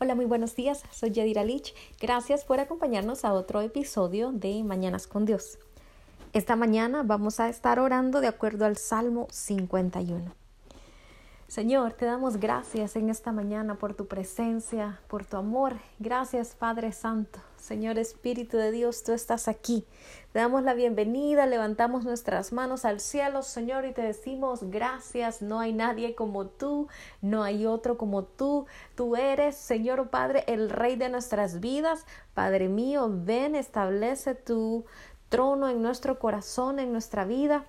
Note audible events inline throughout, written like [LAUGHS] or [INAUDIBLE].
Hola, muy buenos días. Soy Yadira Lich. Gracias por acompañarnos a otro episodio de Mañanas con Dios. Esta mañana vamos a estar orando de acuerdo al Salmo 51. Señor, te damos gracias en esta mañana por tu presencia, por tu amor. Gracias, Padre Santo. Señor Espíritu de Dios, tú estás aquí. Te damos la bienvenida, levantamos nuestras manos al cielo, Señor, y te decimos gracias. No hay nadie como tú, no hay otro como tú. Tú eres, Señor Padre, el Rey de nuestras vidas. Padre mío, ven, establece tu trono en nuestro corazón, en nuestra vida.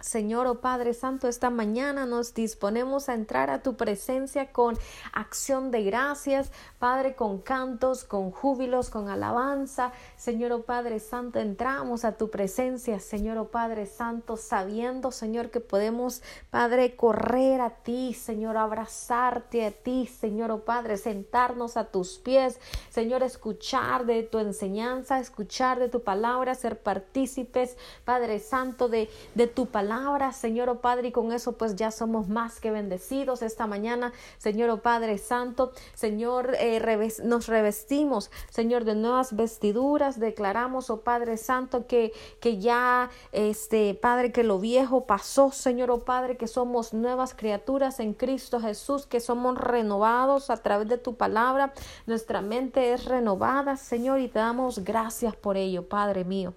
Señor, oh Padre Santo, esta mañana nos disponemos a entrar a tu presencia con acción de gracias, Padre, con cantos, con júbilos, con alabanza. Señor, oh Padre Santo, entramos a tu presencia, Señor, oh Padre Santo, sabiendo, Señor, que podemos, Padre, correr a ti, Señor, abrazarte a ti, Señor, oh Padre, sentarnos a tus pies, Señor, escuchar de tu enseñanza, escuchar de tu palabra, ser partícipes, Padre Santo, de, de tu palabra Señor oh Padre, y con eso pues ya somos más que bendecidos esta mañana, Señor oh Padre Santo, Señor, eh, nos revestimos, Señor, de nuevas vestiduras, declaramos, oh Padre Santo, que, que ya, este, Padre, que lo viejo pasó, Señor, oh Padre, que somos nuevas criaturas en Cristo Jesús, que somos renovados a través de tu palabra, nuestra mente es renovada, Señor, y te damos gracias por ello, Padre mío.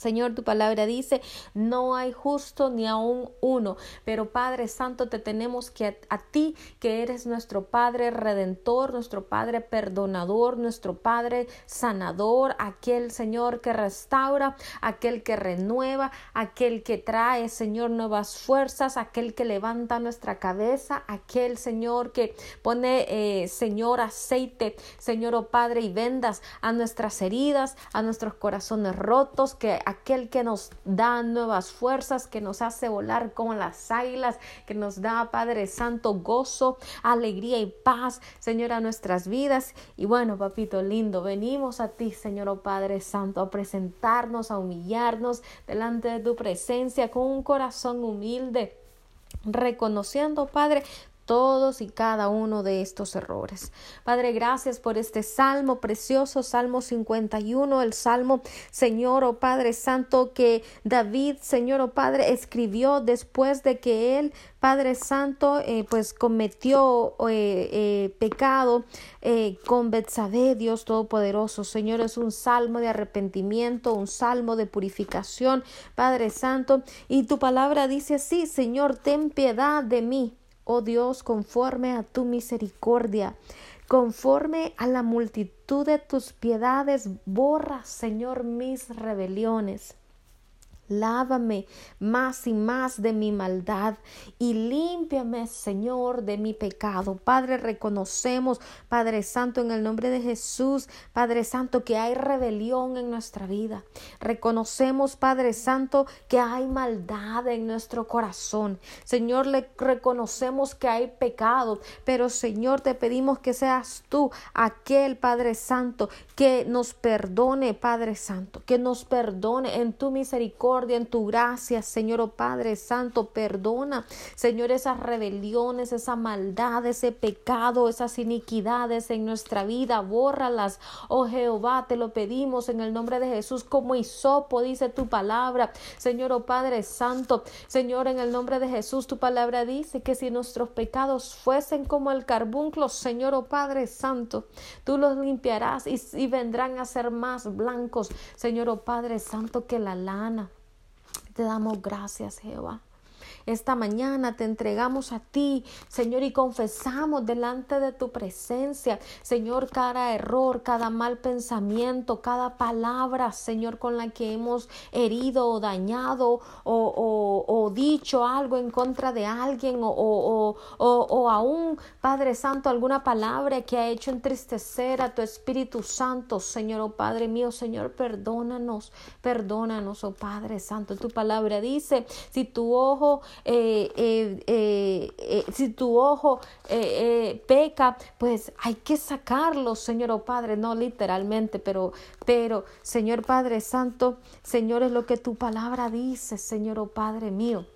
Señor, tu palabra dice, no hay justo ni aún uno, pero Padre Santo, te tenemos que a, ti, que eres nuestro Padre redentor, nuestro Padre perdonador, nuestro Padre sanador, aquel Señor que restaura, aquel que renueva, aquel que trae, Señor, nuevas fuerzas, aquel que levanta nuestra cabeza, aquel Señor que pone, eh, Señor, aceite, Señor, oh Padre, y vendas a nuestras heridas, a nuestros corazones rotos, que aquel que nos da nuevas fuerzas, que nos hace volar como las águilas, que nos da, Padre Santo, gozo, alegría y paz, Señor, a nuestras vidas. Y bueno, papito lindo, venimos a ti, Señor, oh Padre Santo, a presentarnos, a humillarnos delante de tu presencia con un corazón humilde reconociendo, Padre, todos y cada uno de estos errores. Padre, gracias por este salmo precioso, Salmo 51, el salmo, Señor, oh Padre Santo, que David, Señor, oh Padre, escribió después de que él, Padre Santo, eh, pues cometió eh, eh, pecado con Betsabé, Dios Todopoderoso. Señor, es un salmo de arrepentimiento, un salmo de purificación, Padre Santo. Y tu palabra dice así, Señor, ten piedad de mí oh Dios, conforme a tu misericordia, conforme a la multitud de tus piedades, borra, Señor, mis rebeliones. Lávame más y más de mi maldad y límpiame, Señor, de mi pecado. Padre, reconocemos, Padre Santo, en el nombre de Jesús, Padre Santo, que hay rebelión en nuestra vida. Reconocemos, Padre Santo, que hay maldad en nuestro corazón. Señor, le reconocemos que hay pecado, pero Señor, te pedimos que seas tú aquel, Padre Santo, que nos perdone, Padre Santo, que nos perdone en tu misericordia en tu gracia, Señor, oh Padre Santo, perdona, Señor, esas rebeliones, esa maldad, ese pecado, esas iniquidades en nuestra vida, bórralas, oh Jehová, te lo pedimos en el nombre de Jesús, como hisopo, dice tu palabra, Señor, oh Padre Santo, Señor, en el nombre de Jesús, tu palabra dice que si nuestros pecados fuesen como el carbunclo, Señor, oh Padre Santo, tú los limpiarás y, y vendrán a ser más blancos, Señor, oh Padre Santo, que la lana. Te damos gracias, Jehová. Esta mañana te entregamos a ti, Señor, y confesamos delante de tu presencia, Señor, cada error, cada mal pensamiento, cada palabra, Señor, con la que hemos herido o dañado o, o, dicho algo en contra de alguien o, o aún, Padre Santo, alguna palabra que ha hecho entristecer a tu Espíritu Santo, Señor, oh Padre mío, Señor, perdónanos, perdónanos, oh Padre Santo. Tu palabra dice, si tu ojo eh, eh, eh, si tu ojo peca, pues hay que sacarlo, Señor oh Padre, no literalmente, pero, pero, Señor Padre Santo, Señor, es lo que tu palabra dice, Señor oh Padre mío.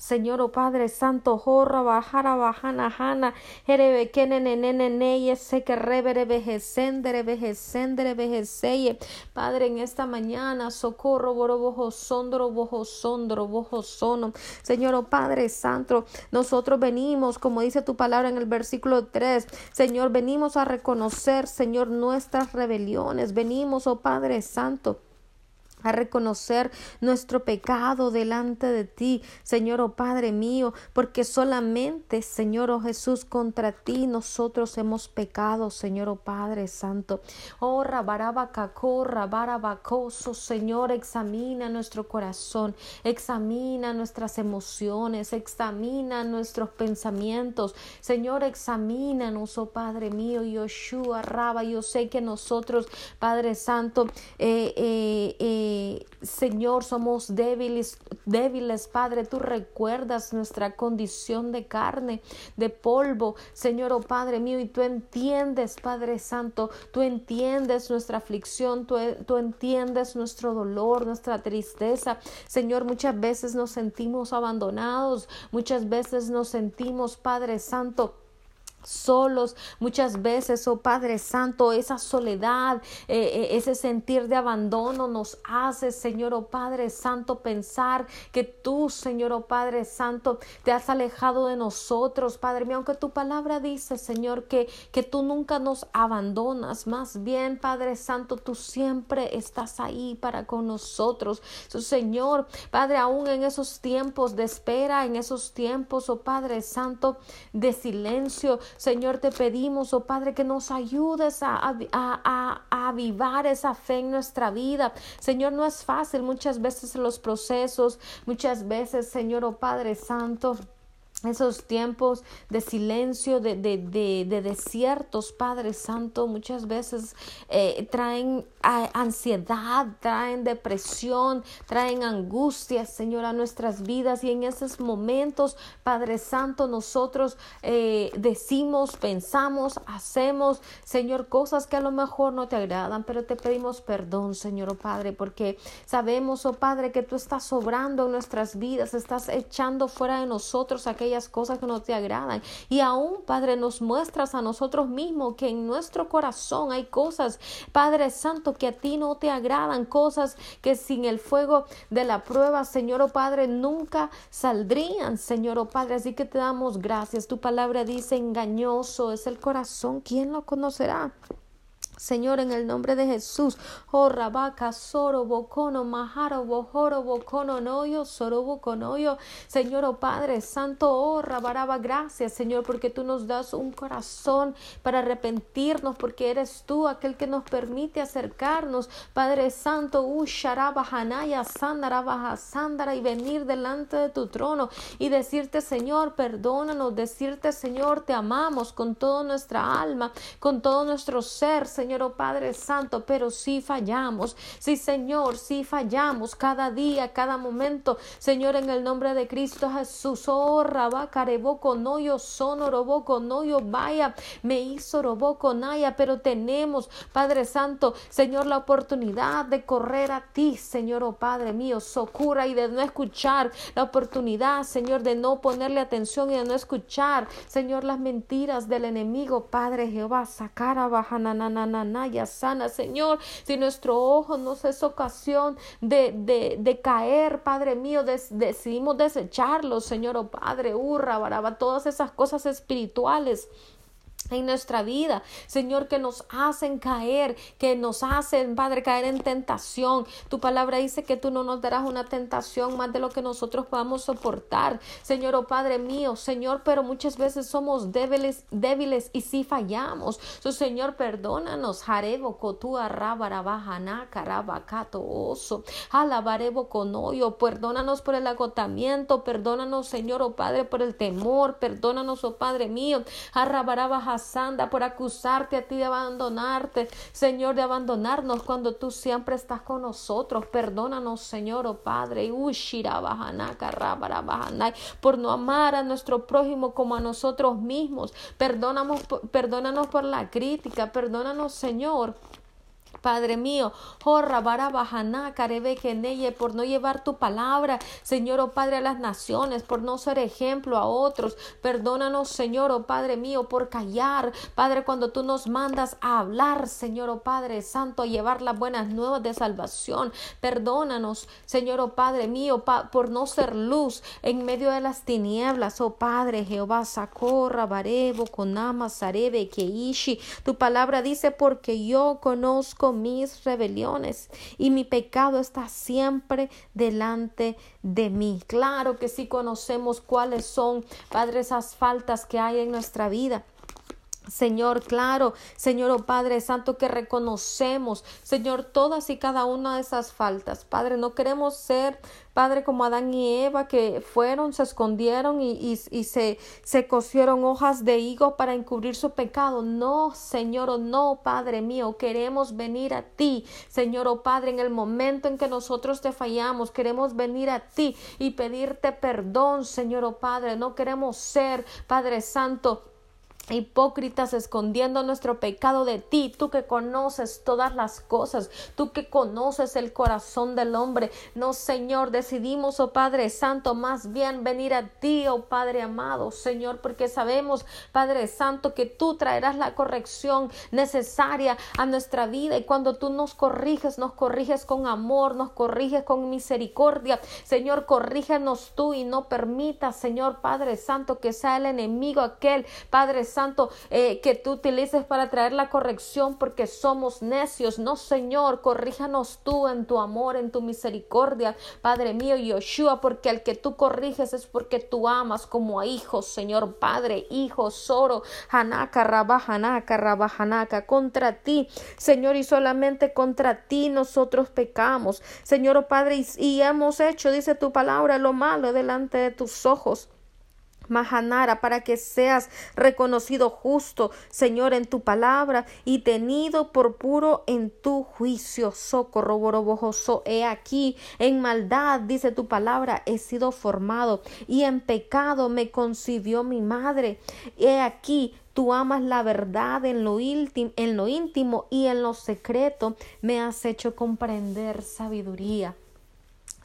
Señor, oh Padre Santo, jorra, bajara, bajana, jana, jerebe, nene, nene, sé que revere, vejecendere, vejecendere, vejeceye. Padre, en esta mañana, socorro, bojo sondro, bojo sondro, bojo sono. Señor, oh Padre Santo, nosotros venimos, como dice tu palabra en el versículo 3, Señor, venimos a reconocer, Señor, nuestras rebeliones. Venimos, oh Padre Santo a reconocer nuestro pecado delante de ti, Señor, oh Padre mío, porque solamente, Señor, oh Jesús, contra ti nosotros hemos pecado, Señor, oh Padre Santo. Oh, rabarabacaco, rabarabacoso, Señor, examina nuestro corazón, examina nuestras emociones, examina nuestros pensamientos, Señor, examínanos, oh Padre mío, Yoshua, Raba, yo sé que nosotros, Padre Santo, eh, eh, eh Señor, somos débiles, débiles, Padre, tú recuerdas nuestra condición de carne, de polvo, Señor, oh Padre mío, y tú entiendes, Padre Santo, tú entiendes nuestra aflicción, tú, tú entiendes nuestro dolor, nuestra tristeza. Señor, muchas veces nos sentimos abandonados, muchas veces nos sentimos, Padre Santo, solos muchas veces, oh Padre Santo, esa soledad, eh, eh, ese sentir de abandono nos hace, Señor, oh Padre Santo, pensar que tú, Señor, oh Padre Santo, te has alejado de nosotros, Padre mío, aunque tu palabra dice, Señor, que, que tú nunca nos abandonas, más bien, Padre Santo, tú siempre estás ahí para con nosotros. Señor, Padre, aún en esos tiempos de espera, en esos tiempos, oh Padre Santo, de silencio, Señor, te pedimos, oh Padre, que nos ayudes a, a, a, a avivar esa fe en nuestra vida. Señor, no es fácil muchas veces los procesos, muchas veces, Señor, oh Padre Santo esos tiempos de silencio, de, de, de, desiertos, Padre Santo, muchas veces eh, traen ansiedad, traen depresión, traen angustia, Señor, a nuestras vidas. Y en esos momentos, Padre Santo, nosotros eh, decimos, pensamos, hacemos, Señor, cosas que a lo mejor no te agradan, pero te pedimos perdón, Señor, oh Padre, porque sabemos, oh Padre, que tú estás sobrando en nuestras vidas, estás echando fuera de nosotros cosas que no te agradan. Y aún, Padre, nos muestras a nosotros mismos que en nuestro corazón hay cosas, Padre Santo, que a ti no te agradan, cosas que sin el fuego de la prueba, Señor o oh Padre, nunca saldrían, Señor o oh Padre. Así que te damos gracias. Tu palabra dice, engañoso es el corazón, ¿quién lo conocerá? Señor, en el nombre de Jesús, oh rabaca, soro, bocono, majaro, bojoro, bocono, noyo, soro, boconoyo. Señor, oh Padre Santo, oh rabaraba, gracias, Señor, porque tú nos das un corazón para arrepentirnos, porque eres tú aquel que nos permite acercarnos, Padre Santo, usharaba, hanaya, sandara, sandara, y venir delante de tu trono y decirte, Señor, perdónanos, decirte, Señor, te amamos con toda nuestra alma, con todo nuestro ser, Señor Señor, oh Padre Santo, pero sí fallamos. Sí, Señor, sí fallamos cada día, cada momento. Señor, en el nombre de Cristo Jesús, oh Rabacareboco, no yo sonoroboco, no yo vaya, me hizo roboco, naya, pero tenemos, Padre Santo, Señor, la oportunidad de correr a ti, Señor, oh Padre mío, socura y de no escuchar la oportunidad, Señor, de no ponerle atención y de no escuchar, Señor, las mentiras del enemigo, Padre Jehová, sacar a Naya sana, Señor. Si nuestro ojo nos es ocasión de, de, de caer, Padre mío, decidimos desecharlo, Señor, oh Padre, hurra, baraba, todas esas cosas espirituales en nuestra vida, Señor, que nos hacen caer, que nos hacen, Padre, caer en tentación. Tu palabra dice que tú no nos darás una tentación más de lo que nosotros podamos soportar, Señor, oh Padre mío, Señor, pero muchas veces somos débiles, débiles y si fallamos. So, Señor, perdónanos, Jarebo, Cotua, Rabarabajana, Carabacato, Oso, Alabarebo, Conoyo, perdónanos por el agotamiento, perdónanos, Señor, oh Padre, por el temor, perdónanos, oh Padre mío, Arrabarabaja Sanda, por acusarte a ti de abandonarte, Señor, de abandonarnos cuando tú siempre estás con nosotros. Perdónanos, Señor, oh Padre, por no amar a nuestro prójimo como a nosotros mismos. Perdónanos, perdónanos por la crítica, perdónanos, Señor Padre mío, jorra barabajana, neye por no llevar tu palabra, Señor, oh Padre, a las naciones, por no ser ejemplo a otros. Perdónanos, Señor, oh Padre mío, por callar, Padre, cuando tú nos mandas a hablar, Señor, oh Padre Santo, a llevar las buenas nuevas de salvación. Perdónanos, Señor, oh Padre mío, por no ser luz en medio de las tinieblas, oh Padre Jehová, Sacorra, Barebo, Conama, Sarebe, Keishi. Tu palabra dice, porque yo conozco mis rebeliones y mi pecado está siempre delante de mí. Claro que sí conocemos cuáles son, Padre, esas faltas que hay en nuestra vida. Señor, claro, Señor, oh Padre Santo, que reconocemos, Señor, todas y cada una de esas faltas. Padre, no queremos ser, Padre, como Adán y Eva, que fueron, se escondieron y, y, se, se cosieron hojas de higo para encubrir su pecado. No, Señor, oh no, Padre mío, queremos venir a ti, Señor, oh Padre, en el momento en que nosotros te fallamos, queremos venir a ti y pedirte perdón, Señor, oh Padre. No queremos ser, Padre Santo, hipócritas escondiendo nuestro pecado de ti, tú que conoces todas las cosas, tú que conoces el corazón del hombre. No, Señor, decidimos, oh Padre Santo, más bien venir a ti, oh Padre amado, Señor, porque sabemos, Padre Santo, que tú traerás la corrección necesaria a nuestra vida y cuando tú nos corriges, nos corriges con amor, nos corriges con misericordia. Señor, corrígenos tú y no permitas, Señor Padre Santo, que sea el enemigo aquel, Padre Santo, Santo, eh, que tú utilices para traer la corrección porque somos necios. No, Señor, corríjanos tú en tu amor, en tu misericordia, Padre mío, Yoshua, porque al que tú corriges es porque tú amas como a hijos, Señor Padre, hijo, Soro, Hanaka, Rabajanaka, Rabajanaka, contra ti, Señor, y solamente contra ti nosotros pecamos, Señor oh Padre, y, y hemos hecho, dice tu palabra, lo malo delante de tus ojos. Mahanara, para que seas reconocido justo, Señor, en tu palabra y tenido por puro en tu juicio. Socorro, borobojoso, he aquí, en maldad, dice tu palabra, he sido formado y en pecado me concibió mi madre. He aquí, Tú amas la verdad en lo, íntimo, en lo íntimo y en lo secreto me has hecho comprender sabiduría.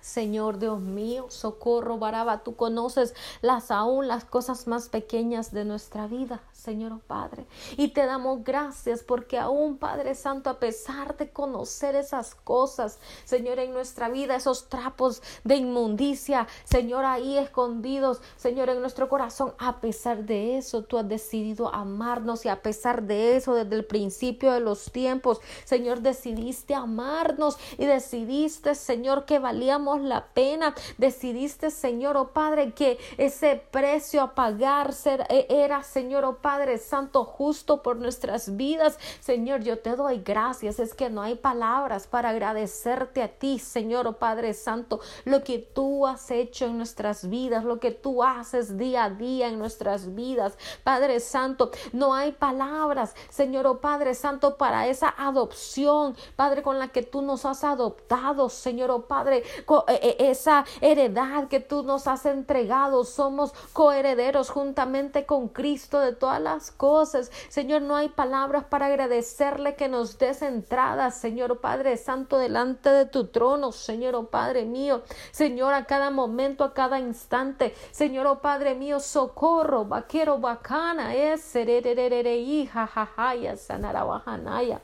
Señor Dios mío, socorro, Baraba, tú conoces las aún las cosas más pequeñas de nuestra vida. Señor oh Padre. Y te damos gracias porque aún, Padre Santo, a pesar de conocer esas cosas, Señor, en nuestra vida, esos trapos de inmundicia, Señor, ahí escondidos, Señor, en nuestro corazón, a pesar de eso, tú has decidido amarnos y a pesar de eso, desde el principio de los tiempos, Señor, decidiste amarnos y decidiste, Señor, que valíamos la pena. Decidiste, Señor, oh Padre, que ese precio a pagar e, era, Señor, oh Padre, Santo, justo por nuestras vidas. Señor, yo te doy gracias. Es que no hay palabras para agradecerte a ti, Señor, oh Padre Santo, lo que tú has hecho en nuestras vidas, lo que tú haces día a día en nuestras vidas. Padre Santo, no hay palabras, Señor, oh Padre Santo, para esa adopción, Padre, con la que tú nos has adoptado, Señor, oh Padre, esa heredad que tú nos has entregado. Somos coherederos juntamente con Cristo de todas las cosas. Señor, no hay palabras para agradecerle que nos des entrada, Señor Padre Santo, delante de tu trono, Señor Padre mío. Señor, a cada momento, a cada instante, Señor oh Padre mío, socorro, vaquero, bacana, es, hija, jajaya, sanarabajanaya.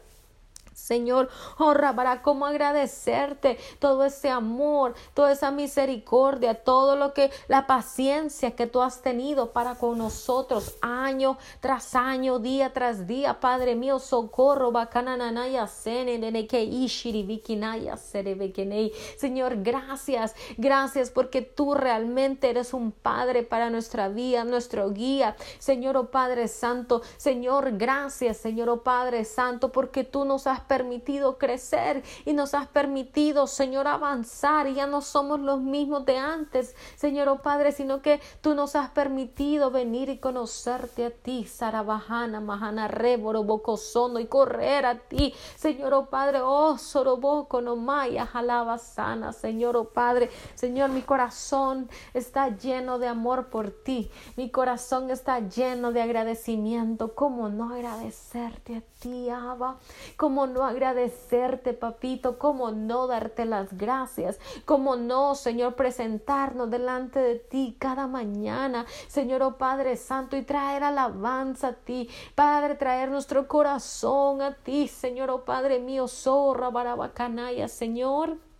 Señor, honra para cómo agradecerte todo ese amor, toda esa misericordia, todo lo que la paciencia que tú has tenido para con nosotros año tras año, día tras día, Padre mío, socorro, bacananaya, Señor, gracias, gracias porque tú realmente eres un Padre para nuestra vida, nuestro guía, Señor, oh Padre Santo, Señor, gracias, Señor, oh Padre Santo, porque tú nos has permitido crecer y nos has permitido, Señor, avanzar. Y ya no somos los mismos de antes, Señor oh Padre, sino que tú nos has permitido venir y conocerte a ti, Sarabajana, Mahana, Reboro, Bocosono y correr a ti, Señor oh Padre, oh Soroboco, no Maya, Jalaba sana, Señor oh Padre, Señor, mi corazón está lleno de amor por ti, mi corazón está lleno de agradecimiento, ¿cómo no agradecerte a ti, Abba? ¿Cómo no agradecerte, papito? ¿Cómo no darte las gracias? ¿Cómo no, Señor, presentarnos delante de ti cada mañana, Señor, oh Padre Santo, y traer alabanza a ti, Padre, traer nuestro corazón a ti, Señor, oh Padre mío, zorra, barabacanaya, Señor.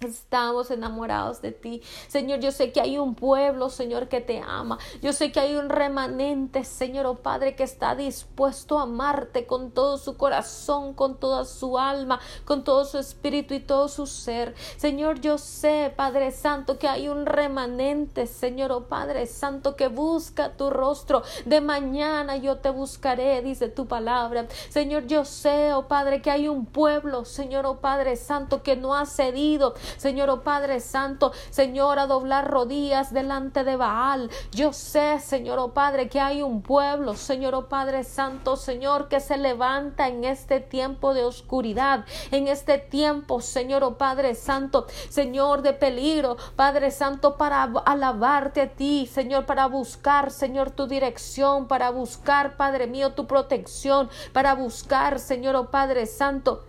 Estamos enamorados de ti. Señor, yo sé que hay un pueblo, Señor, que te ama. Yo sé que hay un remanente, Señor, oh Padre, que está dispuesto a amarte con todo su corazón, con toda su alma, con todo su espíritu y todo su ser. Señor, yo sé, Padre Santo, que hay un remanente, Señor, oh Padre Santo, que busca tu rostro. De mañana yo te buscaré, dice tu palabra. Señor, yo sé, oh Padre, que hay un pueblo, Señor, oh Padre Santo, que no ha cedido Señor, oh Padre Santo, Señor, a doblar rodillas delante de Baal. Yo sé, Señor, oh Padre, que hay un pueblo, Señor, oh Padre Santo, Señor, que se levanta en este tiempo de oscuridad, en este tiempo, Señor, oh Padre Santo, Señor, de peligro, Padre Santo, para alabarte a ti, Señor, para buscar, Señor, tu dirección, para buscar, Padre mío, tu protección, para buscar, Señor, oh Padre Santo,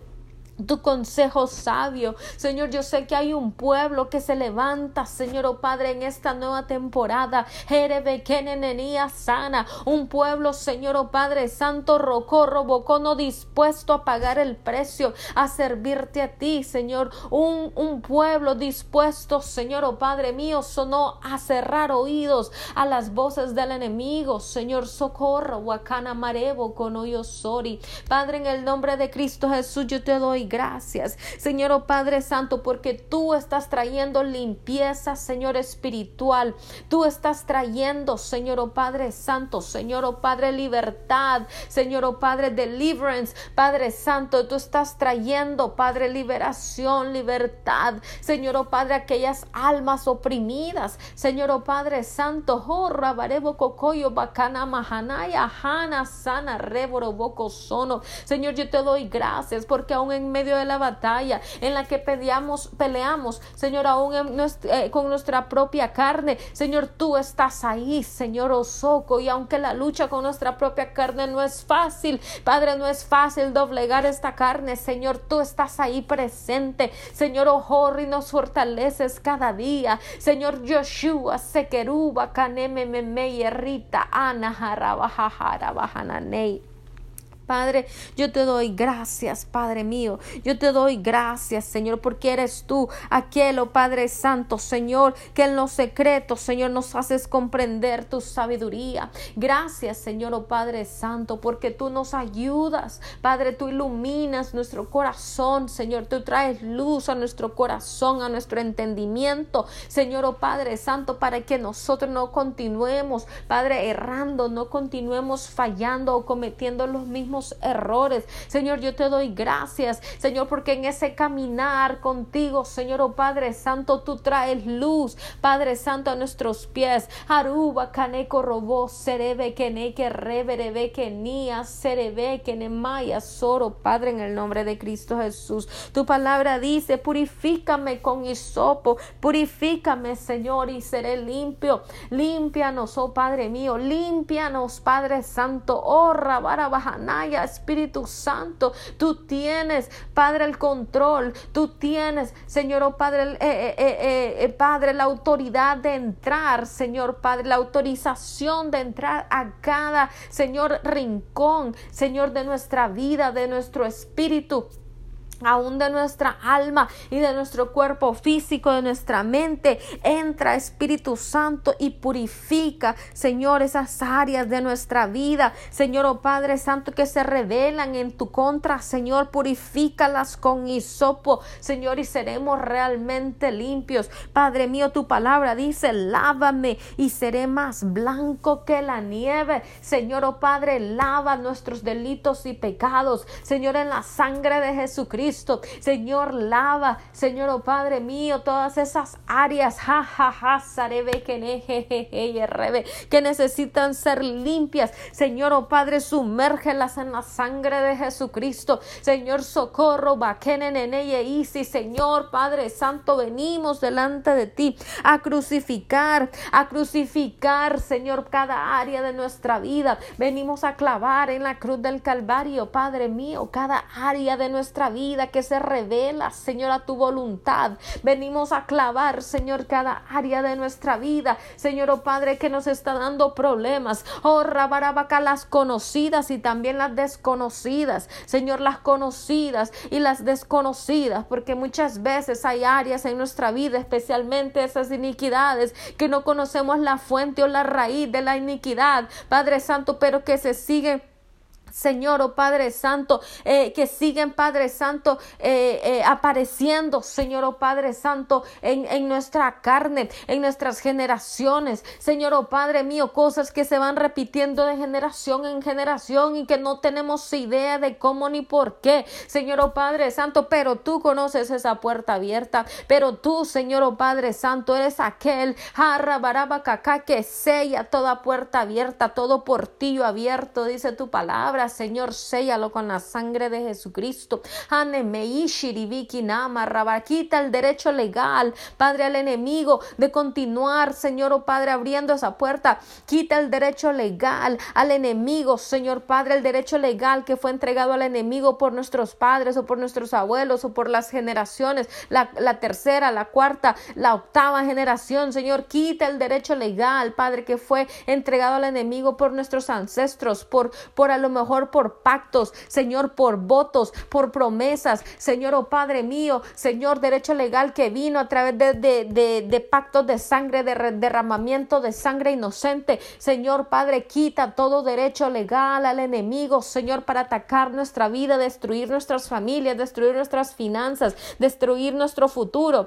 tu consejo sabio. Señor, yo sé que hay un pueblo que se levanta, Señor, oh Padre, en esta nueva temporada. sana. Un pueblo, Señor, oh Padre, Santo, rocorro, bocono, dispuesto a pagar el precio, a servirte a ti, Señor. Un, un pueblo dispuesto, Señor, oh Padre mío, sonó a cerrar oídos a las voces del enemigo. Señor, socorro, wakana marebo, con sori. Padre, en el nombre de Cristo Jesús, yo te doy gracias, Señor oh Padre Santo, porque tú estás trayendo limpieza, Señor espiritual. Tú estás trayendo, Señor oh Padre Santo, Señor oh Padre libertad, Señor oh Padre deliverance, Padre Santo, tú estás trayendo, Padre liberación, libertad, Señor oh Padre aquellas almas oprimidas, Señor oh Padre Santo, oh rabarebo cocoyo bacana mahanaya, hana sana reboro boco sono. Señor, yo te doy gracias porque aún en medio de la batalla en la que peleamos, peleamos, Señor, aún eh, con nuestra propia carne. Señor, tú estás ahí, Señor Osoco, y aunque la lucha con nuestra propia carne no es fácil, Padre, no es fácil doblegar esta carne, Señor, tú estás ahí presente. Señor, y nos fortaleces cada día. Señor Joshua, Sekeruba, Kaneme, Meme, Rita, Ana. Padre, yo te doy gracias, Padre mío. Yo te doy gracias, Señor, porque eres tú aquel, oh Padre Santo, Señor, que en los secretos, Señor, nos haces comprender tu sabiduría. Gracias, Señor, oh Padre Santo, porque tú nos ayudas. Padre, tú iluminas nuestro corazón, Señor. Tú traes luz a nuestro corazón, a nuestro entendimiento, Señor, oh Padre Santo, para que nosotros no continuemos, Padre, errando, no continuemos fallando o cometiendo los mismos errores. Señor, yo te doy gracias, Señor, porque en ese caminar contigo, Señor, oh Padre Santo, tú traes luz, Padre Santo, a nuestros pies. Aruba, caneco, robó, serebe, que reverebe, que nia, serebe, que maya, soro, Padre, en el nombre de Cristo Jesús. Tu palabra dice, purifícame con hisopo, purifícame, Señor, y seré limpio. Límpianos, oh Padre mío, límpianos, Padre Santo, oh Espíritu Santo, tú tienes, Padre, el control, tú tienes, Señor, oh Padre, eh, eh, eh, Padre, la autoridad de entrar, Señor, Padre, la autorización de entrar a cada, Señor, rincón, Señor, de nuestra vida, de nuestro espíritu aún de nuestra alma y de nuestro cuerpo físico, de nuestra mente. Entra Espíritu Santo y purifica, Señor, esas áreas de nuestra vida. Señor, oh Padre Santo, que se revelan en tu contra. Señor, purifícalas con hisopo, Señor, y seremos realmente limpios. Padre mío, tu palabra dice, lávame y seré más blanco que la nieve. Señor, oh Padre, lava nuestros delitos y pecados. Señor, en la sangre de Jesucristo Señor, lava, Señor, oh Padre mío, todas esas áreas, ja, ja, ja, que necesitan ser limpias. Señor, oh Padre, sumérgelas en la sangre de Jesucristo. Señor, socorro, baquenen en ella y si, Señor, Padre Santo, venimos delante de ti a crucificar, a crucificar, Señor, cada área de nuestra vida. Venimos a clavar en la cruz del Calvario, Padre mío, cada área de nuestra vida que se revela, Señor, a tu voluntad. Venimos a clavar, Señor, cada área de nuestra vida, Señor, oh Padre, que nos está dando problemas. Oh, rabarabaca, las conocidas y también las desconocidas. Señor, las conocidas y las desconocidas, porque muchas veces hay áreas en nuestra vida, especialmente esas iniquidades, que no conocemos la fuente o la raíz de la iniquidad, Padre Santo, pero que se siguen Señor, oh Padre Santo, eh, que siguen, Padre Santo, eh, eh, apareciendo, Señor, oh Padre Santo, en, en, nuestra carne, en nuestras generaciones. Señor, oh Padre mío, cosas que se van repitiendo de generación en generación y que no tenemos idea de cómo ni por qué. Señor, oh Padre Santo, pero tú conoces esa puerta abierta, pero tú, Señor, oh Padre Santo, eres aquel, jarra, baraba, que sella toda puerta abierta, todo portillo abierto, dice tu palabra. Señor, séllalo con la sangre de Jesucristo. Quita el derecho legal, Padre, al enemigo de continuar, Señor, oh Padre, abriendo esa puerta. Quita el derecho legal al enemigo, Señor Padre, el derecho legal que fue entregado al enemigo por nuestros padres o por nuestros abuelos o por las generaciones, la, la tercera, la cuarta, la octava generación, Señor, quita el derecho legal, Padre, que fue entregado al enemigo por nuestros ancestros, por, por a lo mejor por pactos, Señor, por votos, por promesas, Señor, oh Padre mío, Señor, derecho legal que vino a través de, de, de, pactos de sangre, de derramamiento de sangre inocente. Señor, Padre, quita todo derecho legal al enemigo, Señor, para atacar nuestra vida, destruir nuestras familias, destruir nuestras finanzas, destruir nuestro futuro.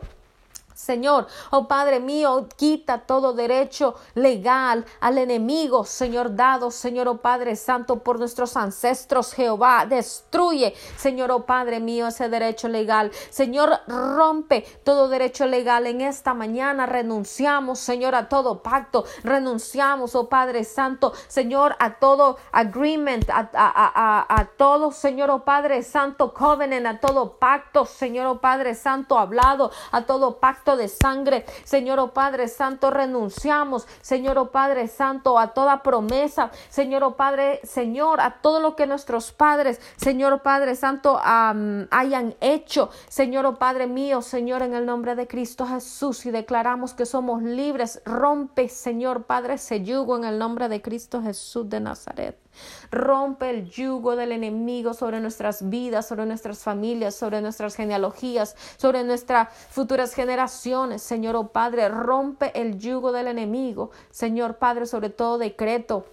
Señor, oh Padre mío, quita todo derecho legal al enemigo, Señor, dado, Señor, oh Padre Santo, por nuestros ancestros, Jehová, destruye, Señor, oh Padre mío, ese derecho legal. Señor, rompe todo derecho legal en esta mañana. Renunciamos, Señor, a todo pacto. Renunciamos, oh Padre Santo, Señor, a todo agreement, a, a, a todo, Señor, oh Padre Santo, covenant, a todo pacto, Señor, oh Padre Santo, hablado, a todo pacto de sangre. Señor, oh Padre Santo, renunciamos, Señor, oh Padre Santo, a toda promesa, Señor, oh Padre, Señor, a todo lo que nuestros padres, Señor, oh Padre Santo, hayan hecho, Señor, oh Padre mío, Señor, en el nombre de Cristo Jesús, y declaramos que somos libres. Rompe, Señor, Padre, ese yugo en el nombre de Cristo Jesús de Nazaret. Rompe el yugo del enemigo sobre nuestras vidas, sobre nuestras familias, sobre nuestras genealogías, sobre nuestras futuras generaciones. Señor, oh Padre, rompe el yugo del enemigo. Señor Padre, sobre todo decreto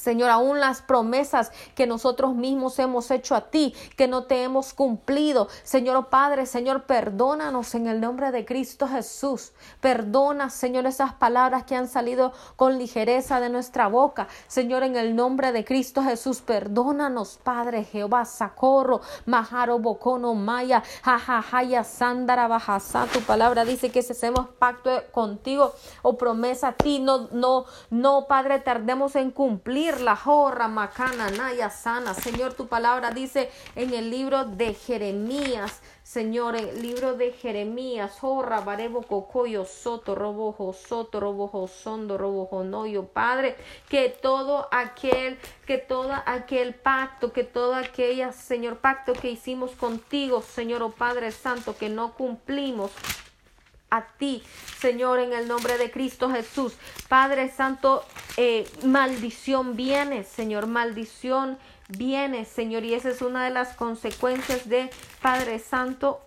Señor, aún las promesas que nosotros mismos hemos hecho a ti, que no te hemos cumplido. Señor oh Padre, Señor, perdónanos en el nombre de Cristo Jesús. Perdona, Señor, esas palabras que han salido con ligereza de nuestra boca. Señor, en el nombre de Cristo Jesús, perdónanos, Padre Jehová, Sacorro, Maharo, Bocono, Maya, Jajajaya, Sandara, Bajasa. Tu palabra dice que si hacemos pacto contigo o promesa a ti, no, no, no, Padre, tardemos en cumplir la jorra macana naya sana. Señor, tu palabra dice en el libro de Jeremías, Señor, en libro de Jeremías, jorra barebo cocoyo soto robojo soto robojo sondo robojo noyo, Padre, que todo aquel, que todo aquel pacto, que todo aquella, Señor, pacto que hicimos contigo, Señor, oh Padre Santo, que no cumplimos, a ti, Señor, en el nombre de Cristo Jesús. Padre Santo, eh, maldición viene, Señor, maldición viene, Señor, y esa es una de las consecuencias de, Padre Santo,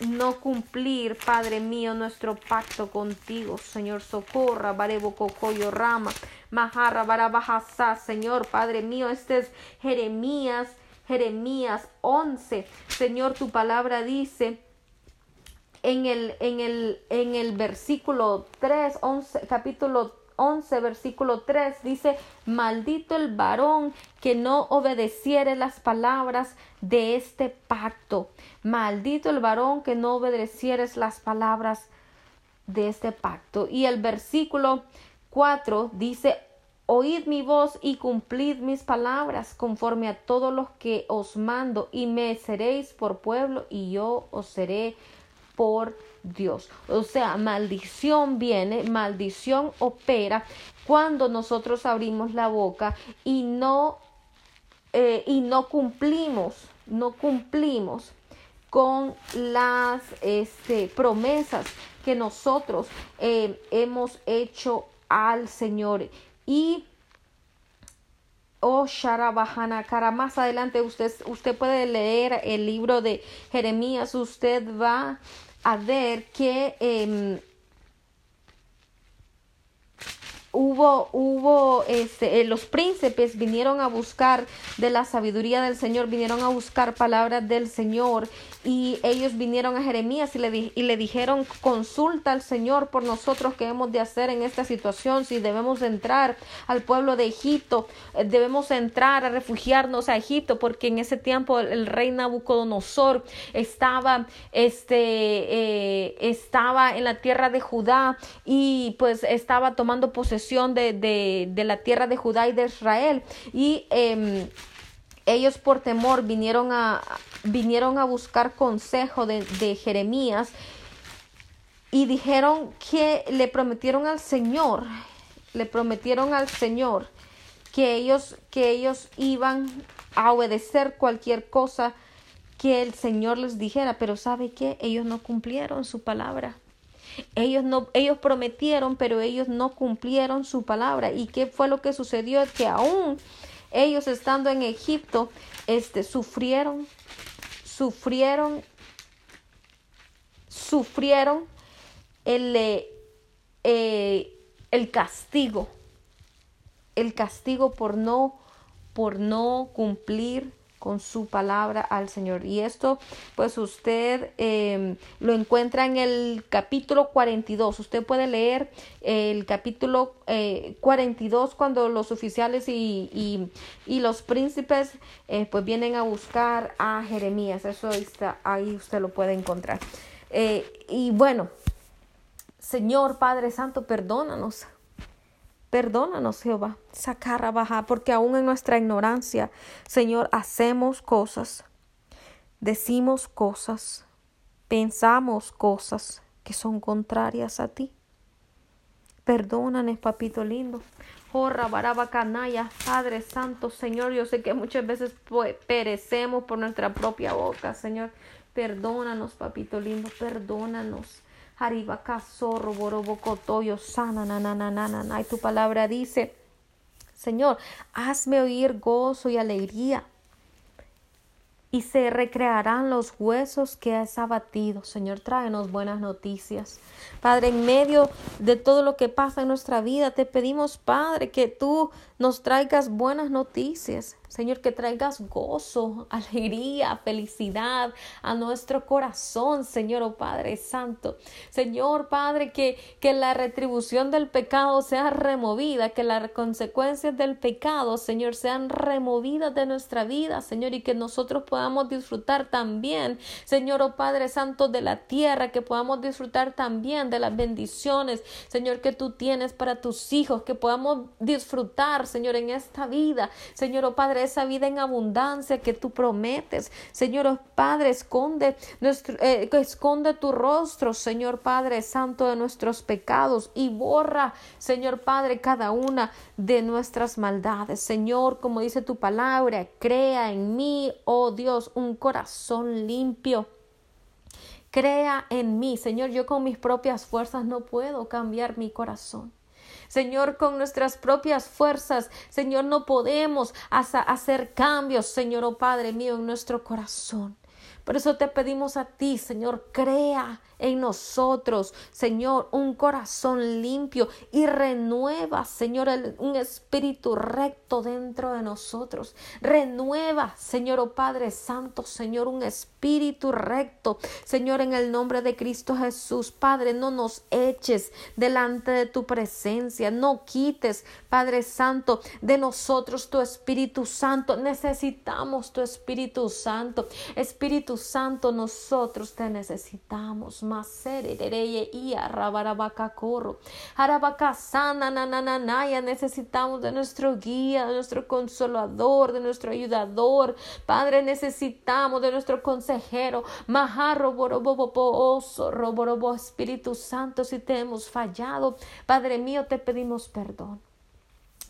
no cumplir, Padre mío, nuestro pacto contigo, Señor, socorra, barebo cocoyo rama, majarra, barabajasa, Señor, Padre mío, este es Jeremías, Jeremías 11, Señor, tu palabra dice, en el, en el, en el versículo 3, 11, capítulo 11, versículo 3 dice, maldito el varón que no obedeciere las palabras de este pacto. Maldito el varón que no obedeciere las palabras de este pacto. Y el versículo 4 dice, Oíd mi voz y cumplid mis palabras conforme a todos los que os mando y me seréis por pueblo y yo os seré por Dios. O sea, maldición viene, maldición opera cuando nosotros abrimos la boca y no, eh, y no cumplimos, no cumplimos con las este, promesas que nosotros eh, hemos hecho al Señor y Oh, Sharabahana, cara, más adelante usted, usted puede leer el libro de Jeremías, usted va a ver que eh, hubo, hubo, este, eh, los príncipes vinieron a buscar de la sabiduría del Señor, vinieron a buscar palabras del Señor y ellos vinieron a Jeremías y le, y le dijeron, consulta al Señor por nosotros qué hemos de hacer en esta situación, si debemos entrar al pueblo de Egipto, eh, debemos entrar a refugiarnos a Egipto, porque en ese tiempo el, rey Nabucodonosor estaba, este, eh, estaba en la tierra de Judá y pues estaba tomando posesión de, de, la tierra de Judá y de Israel. Y em, ellos por temor vinieron a, vinieron a buscar consejo de, Jeremías y dijeron que le prometieron al Señor, le prometieron al Señor que ellos, que ellos iban a obedecer cualquier cosa que el Señor les dijera, pero ¿sabe qué? Ellos no cumplieron su palabra. Ellos no, ellos prometieron, pero ellos no cumplieron su palabra. ¿Y qué fue lo que sucedió? Que aún ellos estando en Egipto, este, sufrieron, sufrieron, sufrieron el, eh, eh, el castigo, el castigo por no, por no cumplir con su palabra al Señor. Y esto, pues usted em, lo encuentra en el capítulo 42. Usted puede leer el capítulo 42 eh, cuando los oficiales y, y, los príncipes eh, pues vienen a buscar a Jeremías. Eso está ahí, usted lo puede encontrar. Eh, y bueno, Señor Padre Santo, perdónanos Perdónanos, Jehová, sacar baja, porque aún en nuestra ignorancia, Señor, hacemos cosas, decimos cosas, pensamos cosas que son contrarias a ti. Perdónanos, papito lindo. Jorra, baraba, canalla, Padre Santo, Señor, yo sé que muchas veces perecemos por nuestra propia boca, Señor. Perdónanos, papito lindo, perdónanos. Haribaka zorro borobocotoyo sana na na na na na. Y tu palabra dice, Señor, hazme oír gozo y alegría y se recrearán los huesos que has abatido. Señor, tráenos buenas noticias. Padre, en medio de todo lo que pasa en nuestra vida, te pedimos, Padre, que tú nos traigas buenas noticias. Señor, que traigas gozo, [LAUGHS] alegría, felicidad a nuestro corazón, Señor, oh Padre Santo. Señor, Padre, que, que la retribución del pecado sea removida, que las consecuencias del pecado, Señor, sean removidas de nuestra vida, Señor, y que nosotros podamos disfrutar también, Señor, oh Padre Santo, de la tierra, que podamos disfrutar también de las bendiciones, Señor, que tú tienes para tus hijos, que podamos disfrutar, Señor, en esta vida, Señor, oh Padre esa vida en abundancia que tú prometes. Señor Padre, esconde, nuestro, eh, esconde tu rostro, Señor Padre Santo, de nuestros pecados y borra, Señor Padre, cada una de nuestras maldades. Señor, como dice tu palabra, crea en mí, oh Dios, un corazón limpio. Crea en mí, Señor, yo con mis propias fuerzas no puedo cambiar mi corazón. Señor, con nuestras propias fuerzas, Señor, no podemos hacer cambios, Señor, oh Padre mío, en nuestro corazón. Por eso te pedimos a ti, Señor, crea en nosotros, Señor, un corazón limpio y renueva, Señor, un espíritu recto dentro de nosotros. Renueva, Señor, oh Padre Santo, Señor, un espíritu recto, Señor, en el nombre de Cristo Jesús. Padre, no nos eches delante de tu presencia, no quites, Padre Santo, de nosotros tu Espíritu Santo. Necesitamos tu Espíritu Santo. Espíritu Santo, nosotros te necesitamos maserereye y corro. Arabacasana nananaya. Necesitamos de nuestro guía, de nuestro consolador, de nuestro ayudador. Padre, necesitamos de nuestro consejero. Majarro oso, roborobo Espíritu Santo, si te hemos fallado. Padre mío, te pedimos perdón.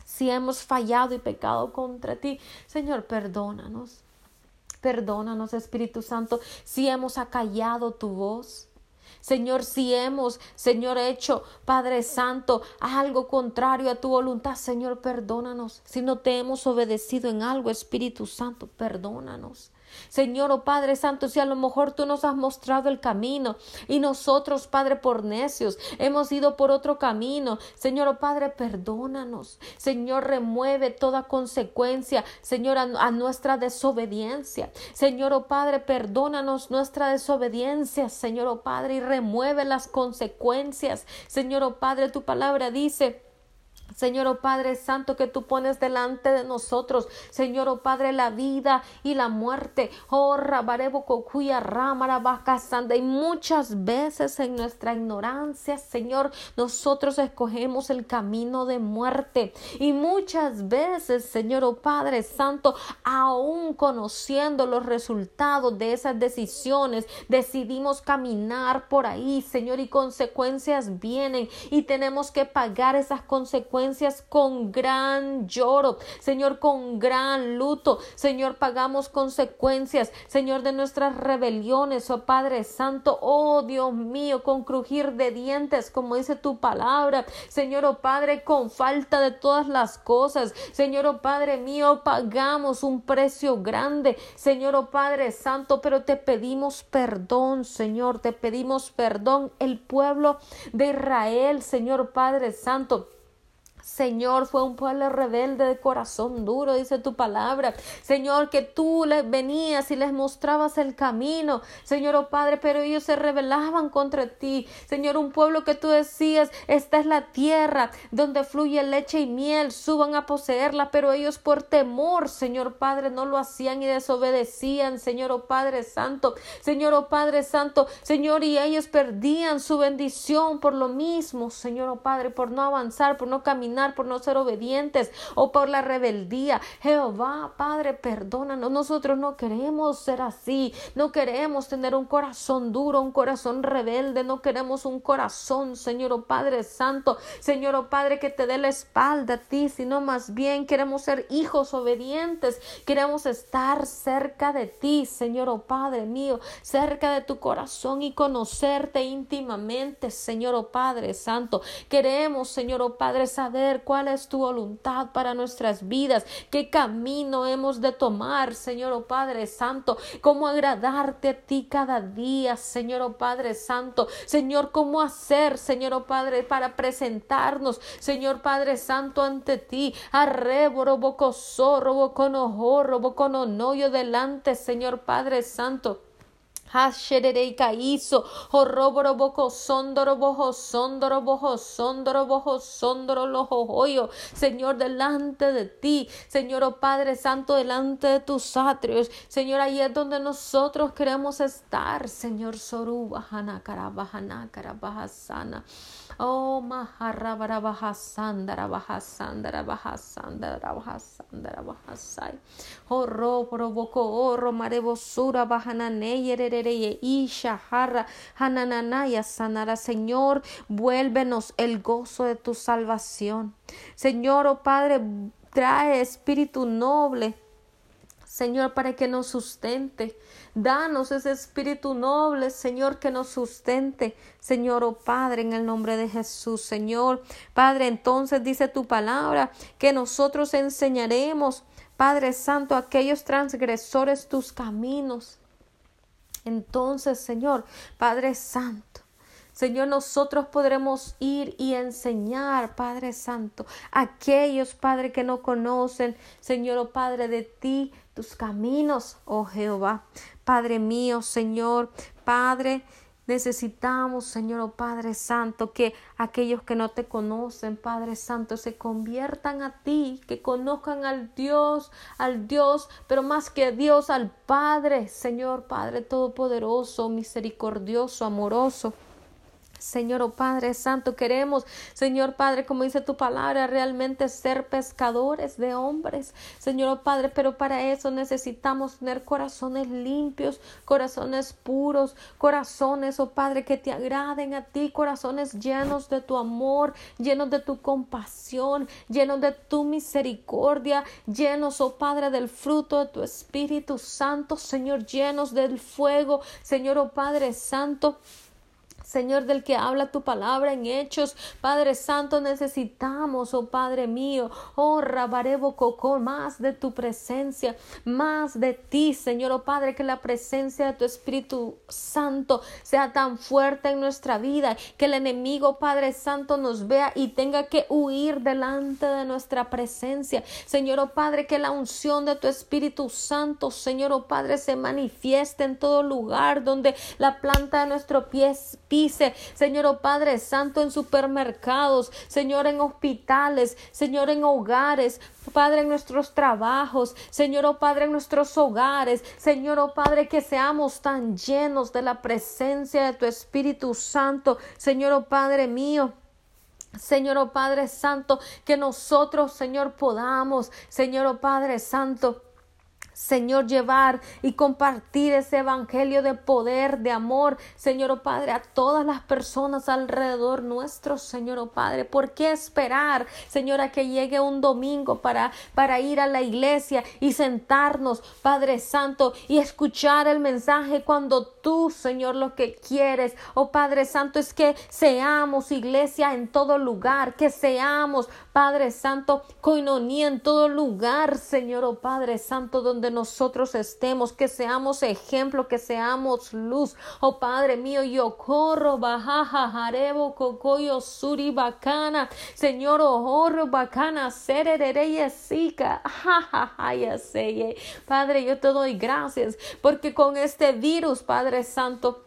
Si hemos fallado y pecado contra ti, Señor, perdónanos. Perdónanos, Espíritu Santo, si hemos acallado tu voz. Señor, si hemos, Señor, hecho, Padre Santo, algo contrario a tu voluntad, Señor, perdónanos. Si no te hemos obedecido en algo, Espíritu Santo, perdónanos. Señor, oh Padre Santo, si a lo mejor tú nos has mostrado el camino y nosotros, Padre, por necios, hemos ido por otro camino. Señor, oh Padre, perdónanos. Señor, remueve toda consecuencia, Señor, a, nuestra desobediencia. Señor, oh Padre, perdónanos nuestra desobediencia, Señor, oh Padre, y remueve las consecuencias. Señor, oh Padre, tu palabra dice, Señor, oh Padre Santo, que tú pones delante de nosotros, Señor, oh Padre, la vida y la muerte. Oh, Rabarebo Cocuya, Rámara. Y muchas veces en nuestra ignorancia, Señor, nosotros escogemos el camino de muerte. Y muchas veces, Señor, oh Padre Santo, aún conociendo los resultados de esas decisiones, decidimos caminar por ahí, Señor, y consecuencias vienen y tenemos que pagar esas consecuencias con gran lloro, Señor, con gran luto. Señor, pagamos consecuencias, Señor, de nuestras rebeliones, oh Padre Santo, oh Dios mío, con crujir de dientes, como dice tu palabra, Señor, oh Padre, con falta de todas las cosas, Señor, oh Padre mío, pagamos un precio grande, Señor, oh Padre Santo, pero te pedimos perdón, Señor, te pedimos perdón, el pueblo de Israel, Señor Padre Santo. Señor, fue un pueblo rebelde de corazón duro, dice tu palabra. Señor, que tú les venías y les mostrabas el camino. Señor, oh Padre, pero ellos se rebelaban contra ti. Señor, un pueblo que tú decías, esta es la tierra donde fluye leche y miel, suban a poseerla, pero ellos por temor, Señor Padre, no lo hacían y desobedecían, Señor, oh Padre Santo. Señor, oh Padre Santo, Señor, y ellos perdían su bendición por lo mismo, Señor, oh Padre, por no avanzar, por no caminar por no ser obedientes o por la rebeldía. Jehová, Padre, perdónanos. Nosotros no queremos ser así. No queremos tener un corazón duro, un corazón rebelde. No queremos un corazón, Señor oh Padre Santo. Señor oh Padre, que te dé la espalda a ti, sino más bien queremos ser hijos obedientes. Queremos estar cerca de ti, Señor oh Padre mío, cerca de tu corazón y conocerte íntimamente, Señor oh Padre Santo. Queremos, Señor oh Padre, saber cuál es tu voluntad para nuestras vidas, qué camino hemos de tomar, Señor oh Padre Santo, cómo agradarte a ti cada día, Señor oh Padre Santo, Señor, cómo hacer, Señor oh Padre, para presentarnos, Señor Padre Santo, ante ti, arreboro, bocosoro, boconojorro, bocononoyo delante, Señor Padre Santo. Hasherereka hizo, horroboro bojo sondoro bojo sondoro bojo sondoro bojo sondoro lojo Señor, delante de ti, Señor, oh Padre Santo, delante de tus atrios, Señor, ahí es donde nosotros queremos estar, Señor, Soruba, Hanakarabahana, Karabahasana. Oh, maharabara bahasandara bahasandara bahasandara bahasandara bahasai. Horro provoco oro marebosura bahanane yerereye isha harra hanananaya sanara. Señor, vuélvenos el gozo de tu salvación. Señor, oh Padre, trae espíritu noble. Señor, para que nos sustente. Danos ese espíritu noble, Señor, que nos sustente. Señor, oh Padre, en el nombre de Jesús, Señor. Padre, entonces dice tu palabra que nosotros enseñaremos, Padre Santo, a aquellos transgresores tus caminos. Entonces, Señor, Padre Santo, Señor, nosotros podremos ir y enseñar, Padre Santo, a aquellos, Padre, que no conocen, Señor, oh Padre, de ti, tus caminos, oh Jehová. Padre mío, Señor, Padre, Necesitamos, Señor oh Padre Santo, que aquellos que no te conocen, Padre Santo, se conviertan a ti, que conozcan al Dios, al Dios, pero más que a Dios, al Padre, Señor Padre Todopoderoso, misericordioso, amoroso. Señor oh Padre Santo, queremos, Señor Padre, como dice tu palabra, realmente ser pescadores de hombres, Señor oh Padre, pero para eso necesitamos tener corazones limpios, corazones puros, corazones, oh Padre, que te agraden a ti, corazones llenos de tu amor, llenos de tu compasión, llenos de tu misericordia, llenos, oh Padre, del fruto de tu Espíritu Santo, Señor, llenos del fuego, Señor, oh Padre Santo. Señor, del que habla tu palabra en hechos. Padre Santo, necesitamos, oh Padre mío, oh Rabarebo Coco, más de tu presencia, más de ti, Señor, oh Padre, que la presencia de tu Espíritu Santo sea tan fuerte en nuestra vida, que el enemigo, Padre Santo, nos vea y tenga que huir delante de nuestra presencia. Señor, oh Padre, que la unción de tu Espíritu Santo, Señor, oh Padre, se manifieste en todo lugar donde la planta de nuestro pie Señor, oh Padre Santo, en supermercados, Señor, en hospitales, Señor, en hogares, Padre, en nuestros trabajos, Señor, oh Padre, en nuestros hogares, Señor, oh Padre, que seamos tan llenos de la presencia de tu Espíritu Santo, Señor, oh Padre mío. Señor, oh Padre Santo, que nosotros, Señor, podamos, Señor, oh Padre Santo, Señor, llevar y compartir ese evangelio de poder, de amor, Señor oh Padre, a todas las personas alrededor nuestro, Señor oh Padre. ¿Por qué esperar, Señor, a que llegue un domingo para, para ir a la iglesia y sentarnos, Padre Santo, y escuchar el mensaje cuando tú, Señor, lo que quieres, oh Padre Santo, es que seamos iglesia en todo lugar, que seamos, Padre Santo, coinonía en todo lugar, Señor, oh Padre Santo, donde nosotros estemos, que seamos ejemplo, que seamos luz. Oh Padre mío, yo corro, bajaja, jarebo, cocoyo, suri, bacana, Señor, oh, bacana, ya sé. [LAUGHS] Padre, yo te doy gracias porque con este virus, Padre Santo,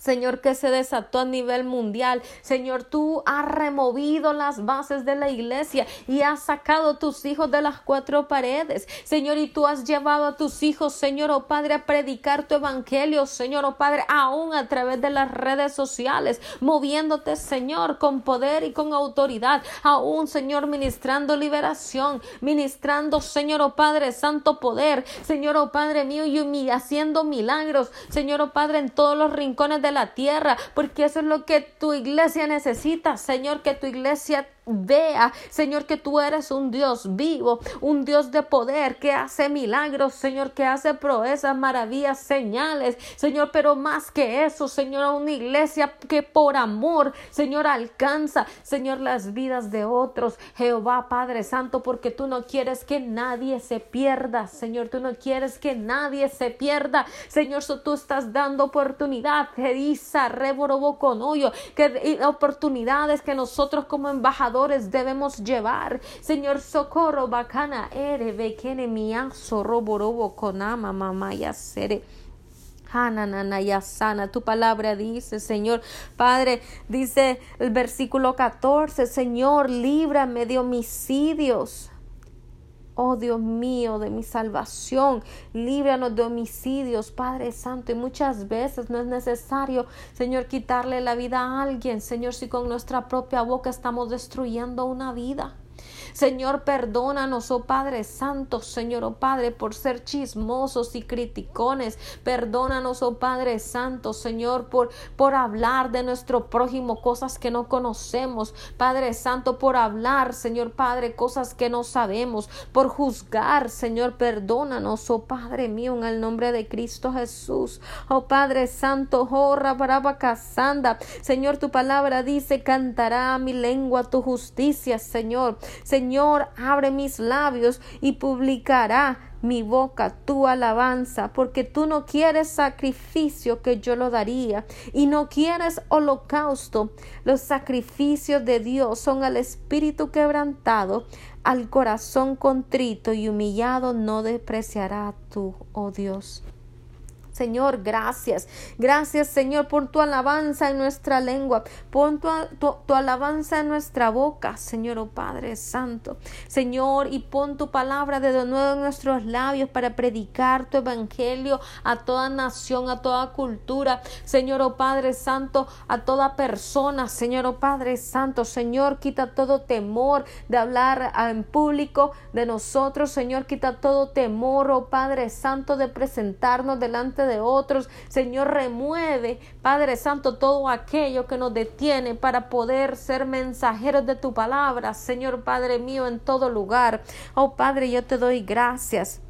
Señor, que se desató a nivel mundial. Señor, tú has removido las bases de la iglesia y has sacado a tus hijos de las cuatro paredes. Señor, y tú has llevado a tus hijos, Señor, oh Padre, a predicar tu evangelio, Señor, oh Padre, aún a través de las redes sociales, moviéndote, Señor, con poder y con autoridad, aún, Señor, ministrando liberación, ministrando, Señor, oh Padre, santo poder, Señor, oh Padre mío, y haciendo milagros, Señor, oh Padre, en todos los rincones de la tierra, porque eso es lo que tu iglesia necesita, Señor, que tu iglesia vea, Señor, que tú eres un Dios vivo, un Dios de poder, que hace milagros, Señor, que hace proezas, maravillas, señales, Señor, pero más que eso, Señor, una iglesia que por amor, Señor, alcanza, Señor, las vidas de otros, Jehová, Padre Santo, porque tú no quieres que nadie se pierda, Señor, tú no quieres que nadie se pierda, Señor, tú estás dando oportunidad, Jerisa, Reborobo con hoyo, que oportunidades que nosotros como embajadores debemos llevar. Señor, socorro, bacana, ere, bekene, miazo, robo, robo, conama, mamaya, sere. sana. Tu palabra dice, Señor, Padre, dice el versículo 14, Señor, líbrame de homicidios. Oh Dios mío, de mi salvación, líbranos de homicidios, Padre Santo. Y muchas veces no es necesario, Señor, quitarle la vida a alguien, Señor, si con nuestra propia boca estamos destruyendo una vida. Señor, perdónanos, oh Padre Santo, Señor, oh Padre, por ser chismosos y criticones. Perdónanos, oh Padre Santo, Señor, por, por hablar de nuestro prójimo cosas que no conocemos. Padre Santo, por hablar, Señor Padre, cosas que no sabemos. Por juzgar, Señor, perdónanos, oh Padre mío, en el nombre de Cristo Jesús. Oh Padre Santo, oh Rabaraba Casanda. Señor, tu palabra dice, cantará mi lengua tu justicia, Señor. Señor, abre mis labios y publicará mi boca tu alabanza, porque tú no quieres sacrificio que yo lo daría, y no quieres holocausto. Los sacrificios de Dios son al espíritu quebrantado, al corazón contrito y humillado no despreciará tú, oh Dios. Señor, gracias. Gracias, Señor, por tu alabanza en nuestra lengua. Pon tu, alabanza en nuestra boca, Señor, oh Padre Santo. Señor, y pon tu palabra de nuevo en nuestros labios para predicar tu evangelio a toda nación, a toda cultura. Señor, oh Padre Santo, a toda persona. Señor, oh Padre Santo. Señor, quita todo temor de hablar en público de nosotros. Señor, quita todo temor, oh Padre Santo, de presentarnos delante de de otros. Señor, remueve, Padre Santo, todo aquello que nos detiene para poder ser mensajeros de tu palabra, Señor Padre mío, en todo lugar. Oh Padre, yo te doy gracias.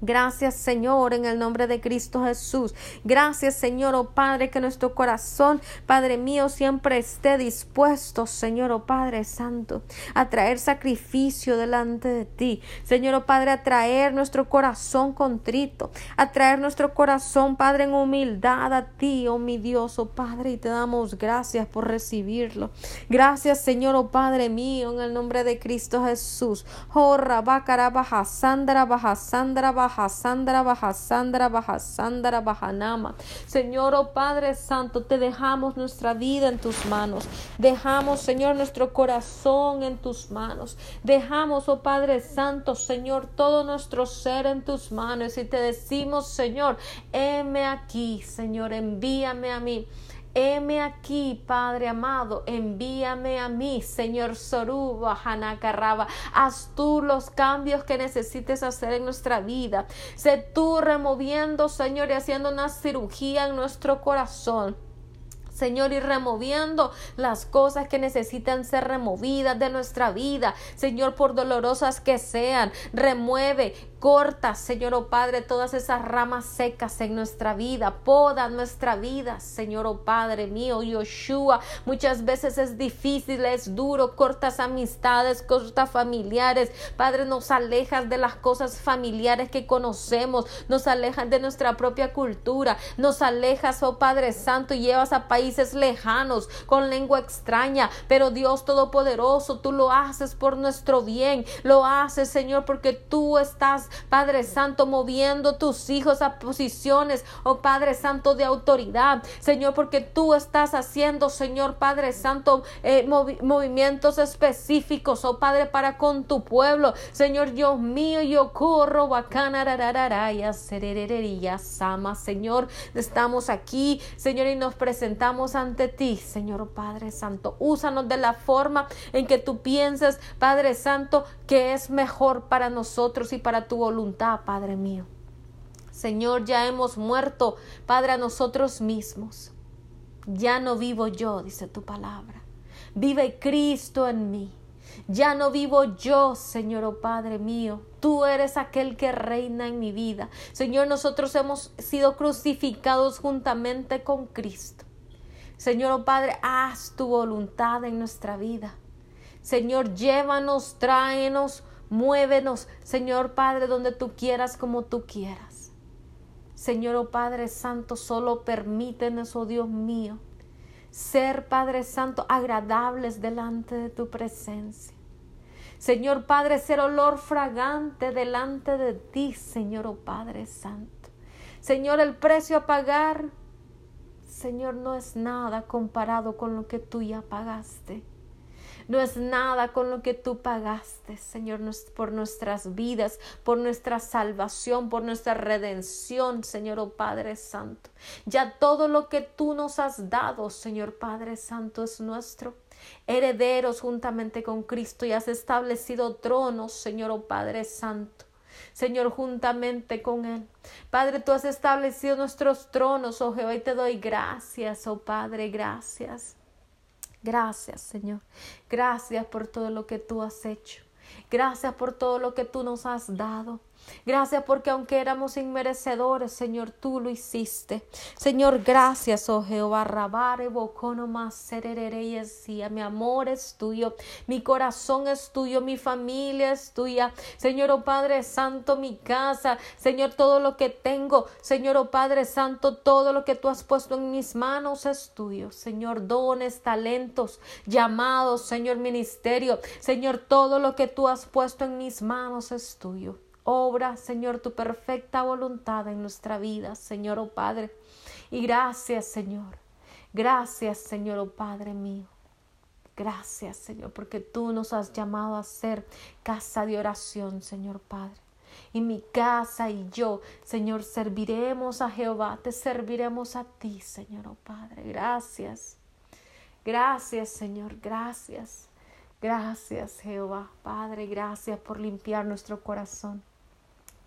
Gracias Señor en el nombre de Cristo Jesús. Gracias Señor, oh Padre, que nuestro corazón, Padre mío, siempre esté dispuesto, Señor, oh Padre Santo, a traer sacrificio delante de ti. Señor, oh Padre, a traer nuestro corazón contrito, a traer nuestro corazón, Padre, en humildad a ti, oh mi Dios, oh Padre, y te damos gracias por recibirlo. Gracias Señor, oh Padre mío, en el nombre de Cristo Jesús. Oh, Baja Sandra, Baja Sandra, Baja Sandra Baja Sandra Baja Sandra Bajanama. Señor, oh Padre Santo, te dejamos nuestra vida en tus manos. Dejamos, Señor, nuestro corazón en tus manos. Dejamos, oh Padre Santo, Señor, todo nuestro ser en tus manos. Y te decimos, Señor, heme aquí, Señor, envíame a mí. Heme aquí, Padre amado, envíame a mí, Señor Soruba, Hanakaraba. Haz tú los cambios que necesites hacer en nuestra vida. Sé tú removiendo, Señor, y haciendo una cirugía en nuestro corazón. Señor, y removiendo las cosas que necesitan ser removidas de nuestra vida. Señor, por dolorosas que sean, remueve Corta, Señor oh Padre, todas esas ramas secas en nuestra vida. Poda nuestra vida, Señor oh Padre mío, Yoshua. Muchas veces es difícil, es duro. Cortas amistades, cortas familiares. Padre, nos alejas de las cosas familiares que conocemos. Nos alejas de nuestra propia cultura. Nos alejas, oh Padre Santo, y llevas a países lejanos con lengua extraña. Pero Dios Todopoderoso, tú lo haces por nuestro bien. Lo haces, Señor, porque tú estás Padre Santo, moviendo tus hijos a posiciones, oh Padre Santo, de autoridad, Señor, porque tú estás haciendo, Señor Padre Santo, eh, movimientos específicos, oh Padre, para con tu pueblo, Señor Dios mío, yo corro, sama, Señor, estamos aquí, Señor, y nos presentamos ante ti, Señor Padre Santo, úsanos de la forma en que tú piensas, Padre Santo, que es mejor para nosotros y para tu voluntad, Padre mío. Señor, ya hemos muerto, Padre, a nosotros mismos. Ya no vivo yo, dice tu palabra. Vive Cristo en mí. Ya no vivo yo, Señor, oh Padre mío. Tú eres aquel que reina en mi vida. Señor, nosotros hemos sido crucificados juntamente con Cristo. Señor, oh Padre, haz tu voluntad en nuestra vida. Señor, llévanos, tráenos, Muévenos, Señor Padre, donde tú quieras, como tú quieras. Señor oh Padre Santo, solo permítenos, oh Dios mío, ser Padre Santo agradables delante de tu presencia. Señor Padre, ser olor fragante delante de ti, Señor oh Padre Santo. Señor, el precio a pagar, Señor, no es nada comparado con lo que tú ya pagaste no es nada con lo que tú pagaste, Señor, por nuestras vidas, por nuestra salvación, por nuestra redención, Señor, oh Padre Santo. Ya todo lo que tú nos has dado, Señor Padre Santo, es nuestro herederos juntamente con Cristo y has establecido tronos, Señor, oh Padre Santo. Señor, juntamente con Él. Padre, tú has establecido nuestros tronos, oh Jehová, y te doy gracias, oh Padre, gracias. Gracias, Señor. Gracias por todo lo que tú has hecho. Gracias por todo lo que tú nos has dado. Gracias porque aunque éramos inmerecedores, Señor, tú lo hiciste. Señor, gracias, oh Jehová, rabare, bocono más y mi amor es tuyo, mi corazón es tuyo, mi familia es tuya. Señor, oh Padre Santo, mi casa, Señor, todo lo que tengo, Señor, oh Padre Santo, todo lo que tú has puesto en mis manos es tuyo. Señor, dones, talentos, llamados, Señor, ministerio, Señor, todo lo que tú has puesto en mis manos es tuyo. Obra, Señor, tu perfecta voluntad en nuestra vida, Señor, oh Padre. Y gracias, Señor. Gracias, Señor, oh Padre mío. Gracias, Señor, porque tú nos has llamado a ser casa de oración, Señor Padre. Y mi casa y yo, Señor, serviremos a Jehová, te serviremos a ti, Señor, oh Padre. Gracias. Gracias, Señor, gracias. Gracias, Jehová, Padre, gracias por limpiar nuestro corazón.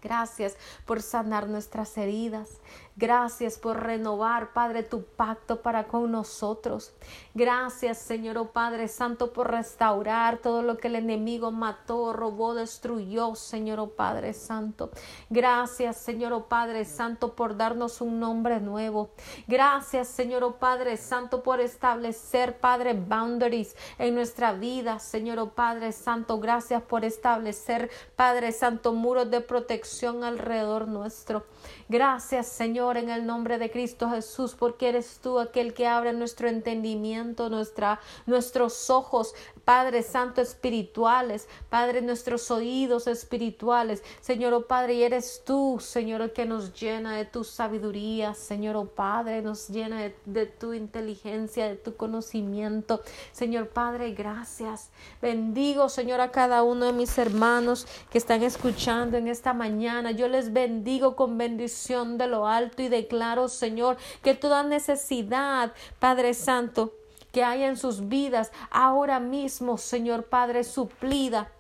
Gracias por sanar nuestras heridas. Gracias por renovar, Padre, tu pacto para con nosotros. Gracias, Señor, oh Padre Santo, por restaurar todo lo que el enemigo mató, robó, destruyó, Señor, oh Padre Santo. Gracias, Señor, oh Padre Santo, por darnos un nombre nuevo. Gracias, Señor, oh Padre Santo, por establecer, Padre, boundaries en nuestra vida, Señor, oh Padre Santo. Gracias por establecer, Padre Santo, muros de protección alrededor nuestro. Gracias, Señor, en el nombre de Cristo Jesús, porque eres tú aquel que abre nuestro entendimiento, nuestra, nuestros ojos, Padre Santo, espirituales, Padre, nuestros oídos espirituales, Señor, oh Padre, eres tú, Señor, el que nos llena de tu sabiduría, Señor, oh Padre, nos llena de, de tu inteligencia, de tu conocimiento, Señor Padre, gracias. Bendigo, Señor, a cada uno de mis hermanos que están escuchando en esta mañana. Yo les bendigo con bendición de lo alto y declaro, Señor, que toda necesidad, Padre Santo, que haya en sus vidas ahora mismo, Señor Padre, suplida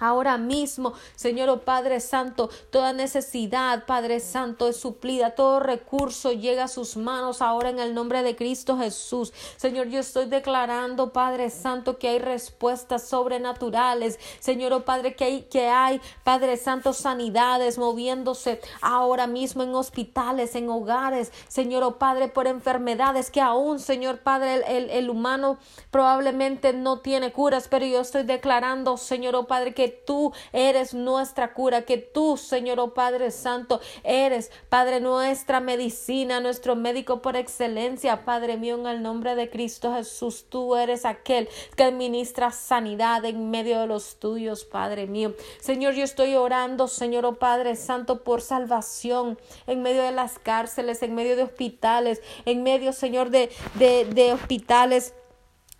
Ahora mismo, Señor oh Padre Santo, toda necesidad, Padre Santo, es suplida, todo recurso llega a sus manos ahora en el nombre de Cristo Jesús. Señor, yo estoy declarando, Padre Santo, que hay respuestas sobrenaturales. Señor, oh Padre, que hay, que hay, Padre Santo, sanidades moviéndose ahora mismo en hospitales, en hogares. Señor, oh Padre, por enfermedades que aún, Señor Padre, el, el humano probablemente no tiene curas, pero yo estoy declarando, Señor, oh Padre, que tú eres nuestra cura, que tú, Señor, oh Padre Santo, eres, Padre, nuestra medicina, nuestro médico por excelencia, Padre mío, en el nombre de Cristo Jesús, tú eres aquel que administra sanidad en medio de los tuyos, Padre mío. Señor, yo estoy orando, Señor, oh Padre Santo, por salvación en medio de las cárceles, en medio de hospitales, en medio, Señor, de, de, de hospitales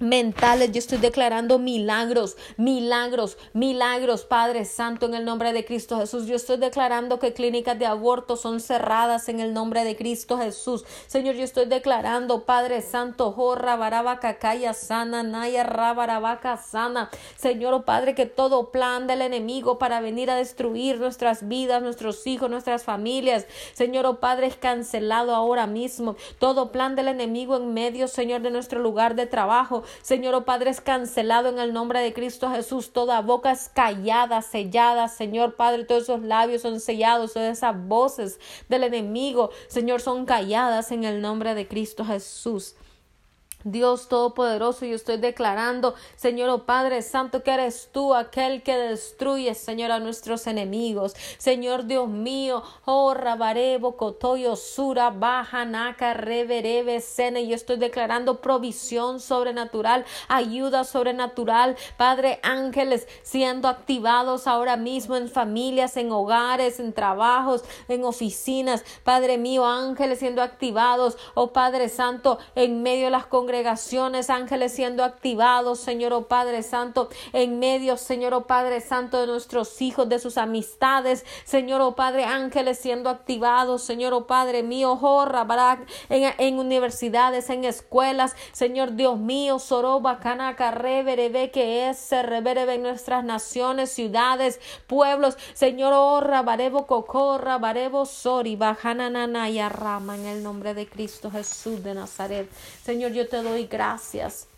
mentales. Yo estoy declarando milagros, milagros, milagros, Padre Santo, en el nombre de Cristo Jesús. Yo estoy declarando que clínicas de aborto son cerradas en el nombre de Cristo Jesús. Señor, yo estoy declarando, Padre Santo, jorra, barabaca, sana, naya, rabarabaca, sana. Señor, oh Padre, que todo plan del enemigo para venir a destruir nuestras vidas, nuestros hijos, nuestras familias, Señor, oh Padre, es cancelado ahora mismo. Todo plan del enemigo en medio, Señor, de nuestro lugar de trabajo, Señor, oh Padre, es cancelado en el nombre de Cristo Jesús. Toda boca es callada, sellada, Señor Padre, todos esos labios son sellados, todas esas voces del enemigo, Señor, son calladas en el nombre de Cristo Jesús. Dios Todopoderoso, yo estoy declarando, Señor oh Padre Santo, que eres tú aquel que destruye, Señor, a nuestros enemigos. Señor Dios mío, oh Rabarebo, Cotoyo, Sura, Baja, Naca, Reverebe, Sene, yo estoy declarando provisión sobrenatural, ayuda sobrenatural, Padre, ángeles siendo activados ahora mismo en familias, en hogares, en trabajos, en oficinas. Padre mío, ángeles siendo activados, oh Padre Santo, en medio de las congregaciones congregaciones, ángeles siendo activados, Señor oh Padre Santo, en medio, Señor oh Padre Santo, de nuestros hijos, de sus amistades, Señor oh Padre, ángeles siendo activados, Señor oh Padre mío, jorra, en, en universidades, en escuelas, Señor Dios mío, Soroba, Canaca, Reverebe, que es, se reverebe en nuestras naciones, ciudades, pueblos, Señor, oh Rabarebo, Cocorra, Barebo, Sori, Bajananana y Arrama, en el nombre de Cristo Jesús de Nazaret. Señor, yo te doy gracias.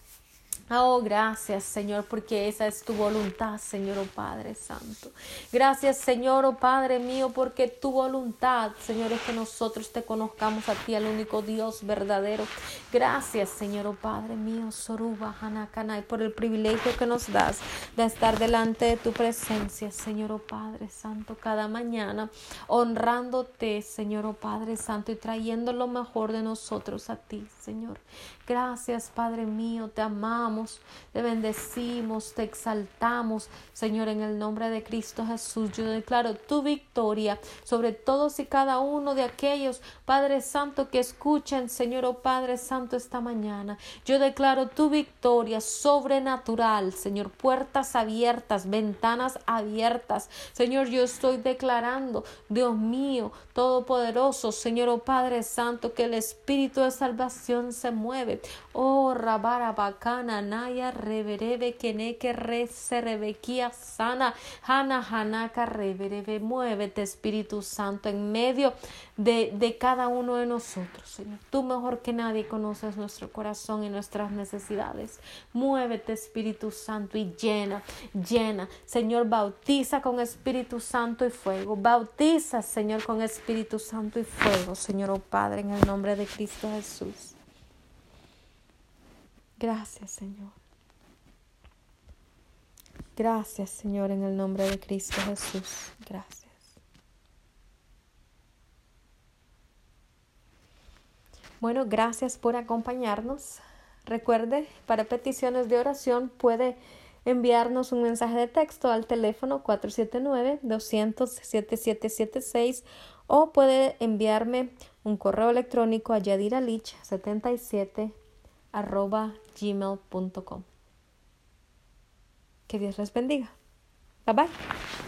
Oh, gracias, Señor, porque esa es tu voluntad, Señor, oh Padre Santo. Gracias, Señor, oh Padre mío, porque tu voluntad, Señor, es que nosotros te conozcamos a ti, al único Dios verdadero. Gracias, Señor, oh Padre mío, Soruba, Hanakanai, por el privilegio que nos das de estar delante de tu presencia, Señor, oh Padre Santo, cada mañana, honrándote, Señor, oh Padre Santo, y trayendo lo mejor de nosotros a ti, Señor. Gracias, Padre mío, te amamos, te bendecimos, te exaltamos, Señor, en el nombre de Cristo Jesús. Yo declaro tu victoria sobre todos y cada uno de aquellos, Padre Santo, que escuchen, Señor, oh Padre Santo, esta mañana. Yo declaro tu victoria sobrenatural, Señor, puertas abiertas, ventanas abiertas. Señor, yo estoy declarando, Dios mío, todopoderoso, Señor, oh Padre Santo, que el Espíritu de salvación se mueve Oh, rabara bacana, naya, reverebe, keneke, re, rebequía, sana, hana, hanaka, reverebe, muévete, Espíritu Santo, en medio de, de cada uno de nosotros, Señor. Tú mejor que nadie conoces nuestro corazón y nuestras necesidades. Muévete, Espíritu Santo, y llena, llena. Señor, bautiza con Espíritu Santo y fuego. Bautiza, Señor, con Espíritu Santo y fuego, Señor, oh Padre, en el nombre de Cristo Jesús. Gracias, Señor. Gracias, Señor, en el nombre de Cristo Jesús. Gracias. Bueno, gracias por acompañarnos. Recuerde, para peticiones de oración puede enviarnos un mensaje de texto al teléfono 479-200-7776 o puede enviarme un correo electrónico a yadiralich77 arroba gmail.com. Que Dios les bendiga. Bye bye.